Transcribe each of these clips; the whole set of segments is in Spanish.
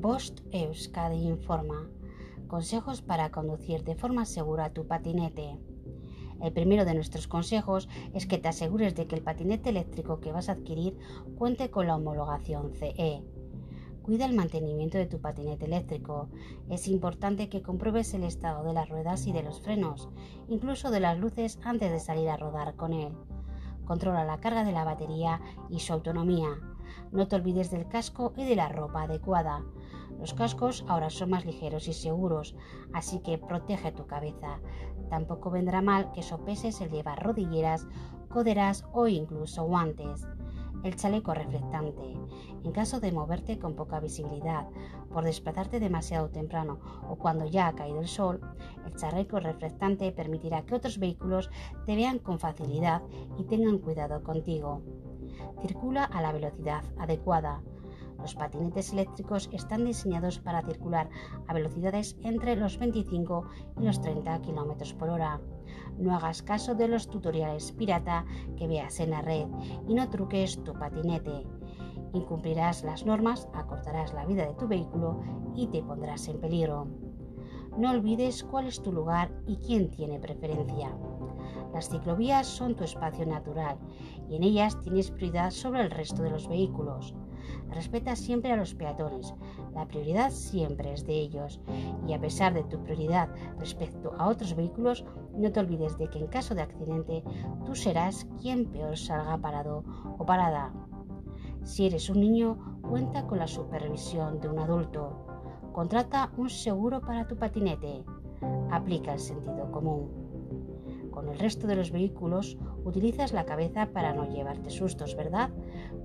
Bost Euskadi informa. Consejos para conducir de forma segura tu patinete. El primero de nuestros consejos es que te asegures de que el patinete eléctrico que vas a adquirir cuente con la homologación CE. Cuida el mantenimiento de tu patinete eléctrico. Es importante que compruebes el estado de las ruedas y de los frenos, incluso de las luces antes de salir a rodar con él. Controla la carga de la batería y su autonomía. No te olvides del casco y de la ropa adecuada. Los cascos ahora son más ligeros y seguros, así que protege tu cabeza. Tampoco vendrá mal que sopeses el llevar rodilleras, coderas o incluso guantes el chaleco reflectante. En caso de moverte con poca visibilidad, por desplazarte demasiado temprano o cuando ya ha caído el sol, el chaleco reflectante permitirá que otros vehículos te vean con facilidad y tengan cuidado contigo. Circula a la velocidad adecuada. Los patinetes eléctricos están diseñados para circular a velocidades entre los 25 y los 30 km por hora. No hagas caso de los tutoriales pirata que veas en la red y no truques tu patinete. Incumplirás las normas, acortarás la vida de tu vehículo y te pondrás en peligro. No olvides cuál es tu lugar y quién tiene preferencia. Las ciclovías son tu espacio natural y en ellas tienes prioridad sobre el resto de los vehículos. Respeta siempre a los peatones, la prioridad siempre es de ellos y a pesar de tu prioridad respecto a otros vehículos, no te olvides de que en caso de accidente tú serás quien peor salga parado o parada. Si eres un niño, cuenta con la supervisión de un adulto. Contrata un seguro para tu patinete. Aplica el sentido común con el resto de los vehículos utilizas la cabeza para no llevarte sustos, ¿verdad?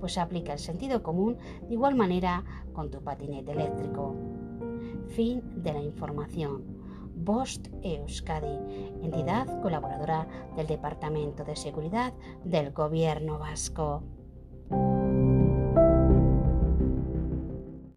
Pues aplica el sentido común de igual manera con tu patinete eléctrico. Fin de la información. Bost Euskadi, entidad colaboradora del Departamento de Seguridad del Gobierno Vasco.